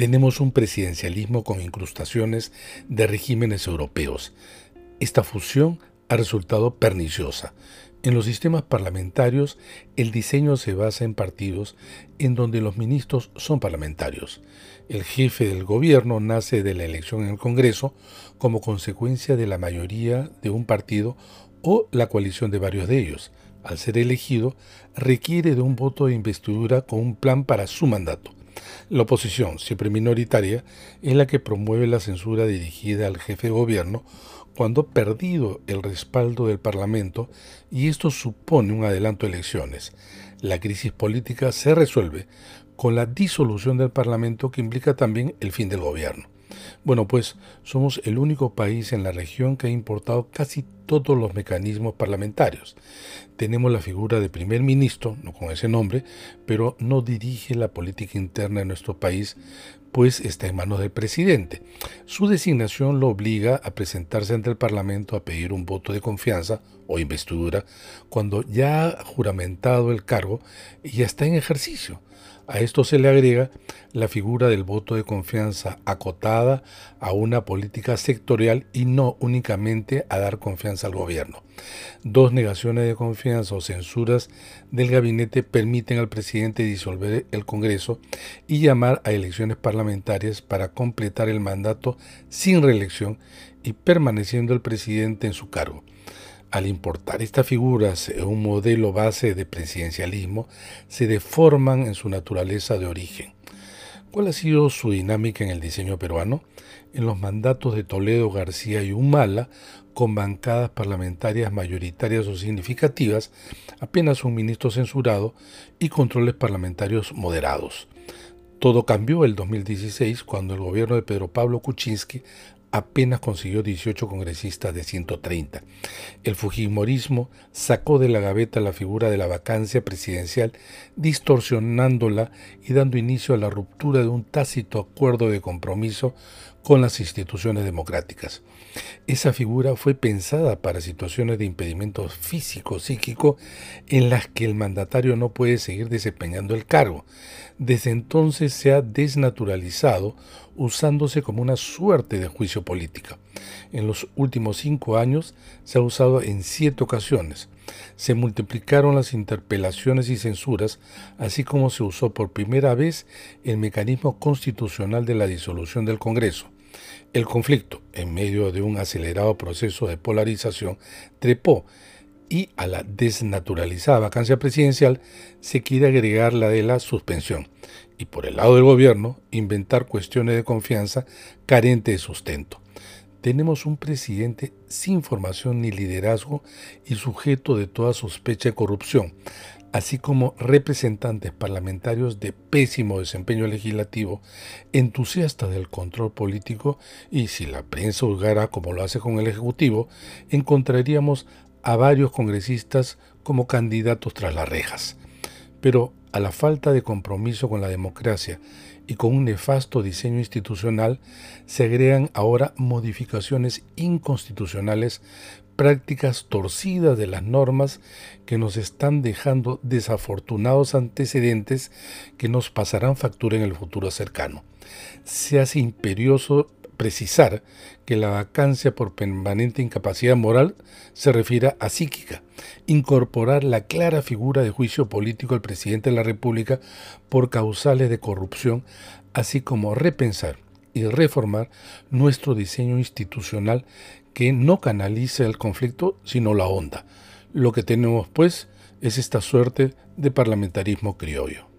tenemos un presidencialismo con incrustaciones de regímenes europeos. Esta fusión ha resultado perniciosa. En los sistemas parlamentarios, el diseño se basa en partidos en donde los ministros son parlamentarios. El jefe del gobierno nace de la elección en el Congreso como consecuencia de la mayoría de un partido o la coalición de varios de ellos. Al ser elegido, requiere de un voto de investidura con un plan para su mandato. La oposición, siempre minoritaria, es la que promueve la censura dirigida al jefe de gobierno cuando ha perdido el respaldo del Parlamento y esto supone un adelanto de elecciones. La crisis política se resuelve con la disolución del Parlamento que implica también el fin del gobierno. Bueno, pues somos el único país en la región que ha importado casi todos los mecanismos parlamentarios. Tenemos la figura de primer ministro, no con ese nombre, pero no dirige la política interna de nuestro país, pues está en manos del presidente. Su designación lo obliga a presentarse ante el Parlamento a pedir un voto de confianza o investidura cuando ya ha juramentado el cargo y ya está en ejercicio. A esto se le agrega la figura del voto de confianza acotada a una política sectorial y no únicamente a dar confianza al gobierno. Dos negaciones de confianza o censuras del gabinete permiten al presidente disolver el Congreso y llamar a elecciones parlamentarias para completar el mandato sin reelección y permaneciendo el presidente en su cargo. Al importar estas figuras un modelo base de presidencialismo, se deforman en su naturaleza de origen. ¿Cuál ha sido su dinámica en el diseño peruano? En los mandatos de Toledo, García y Humala, con bancadas parlamentarias mayoritarias o significativas, apenas un ministro censurado y controles parlamentarios moderados. Todo cambió el 2016 cuando el gobierno de Pedro Pablo Kuczynski apenas consiguió 18 congresistas de 130. El Fujimorismo sacó de la gaveta la figura de la vacancia presidencial, distorsionándola y dando inicio a la ruptura de un tácito acuerdo de compromiso con las instituciones democráticas. Esa figura fue pensada para situaciones de impedimento físico, psíquico, en las que el mandatario no puede seguir desempeñando el cargo. Desde entonces se ha desnaturalizado usándose como una suerte de juicio político. En los últimos cinco años se ha usado en siete ocasiones. Se multiplicaron las interpelaciones y censuras, así como se usó por primera vez el mecanismo constitucional de la disolución del Congreso. El conflicto, en medio de un acelerado proceso de polarización, trepó y a la desnaturalizada vacancia presidencial se quiere agregar la de la suspensión y por el lado del gobierno inventar cuestiones de confianza carente de sustento. Tenemos un presidente sin formación ni liderazgo y sujeto de toda sospecha de corrupción, así como representantes parlamentarios de pésimo desempeño legislativo, entusiastas del control político y si la prensa juzgara como lo hace con el Ejecutivo, encontraríamos a varios congresistas como candidatos tras las rejas. Pero a la falta de compromiso con la democracia y con un nefasto diseño institucional se agregan ahora modificaciones inconstitucionales, prácticas torcidas de las normas que nos están dejando desafortunados antecedentes que nos pasarán factura en el futuro cercano. Se hace imperioso precisar que la vacancia por permanente incapacidad moral se refiere a psíquica, incorporar la clara figura de juicio político al presidente de la República por causales de corrupción, así como repensar y reformar nuestro diseño institucional que no canalice el conflicto, sino la onda. Lo que tenemos, pues, es esta suerte de parlamentarismo criollo.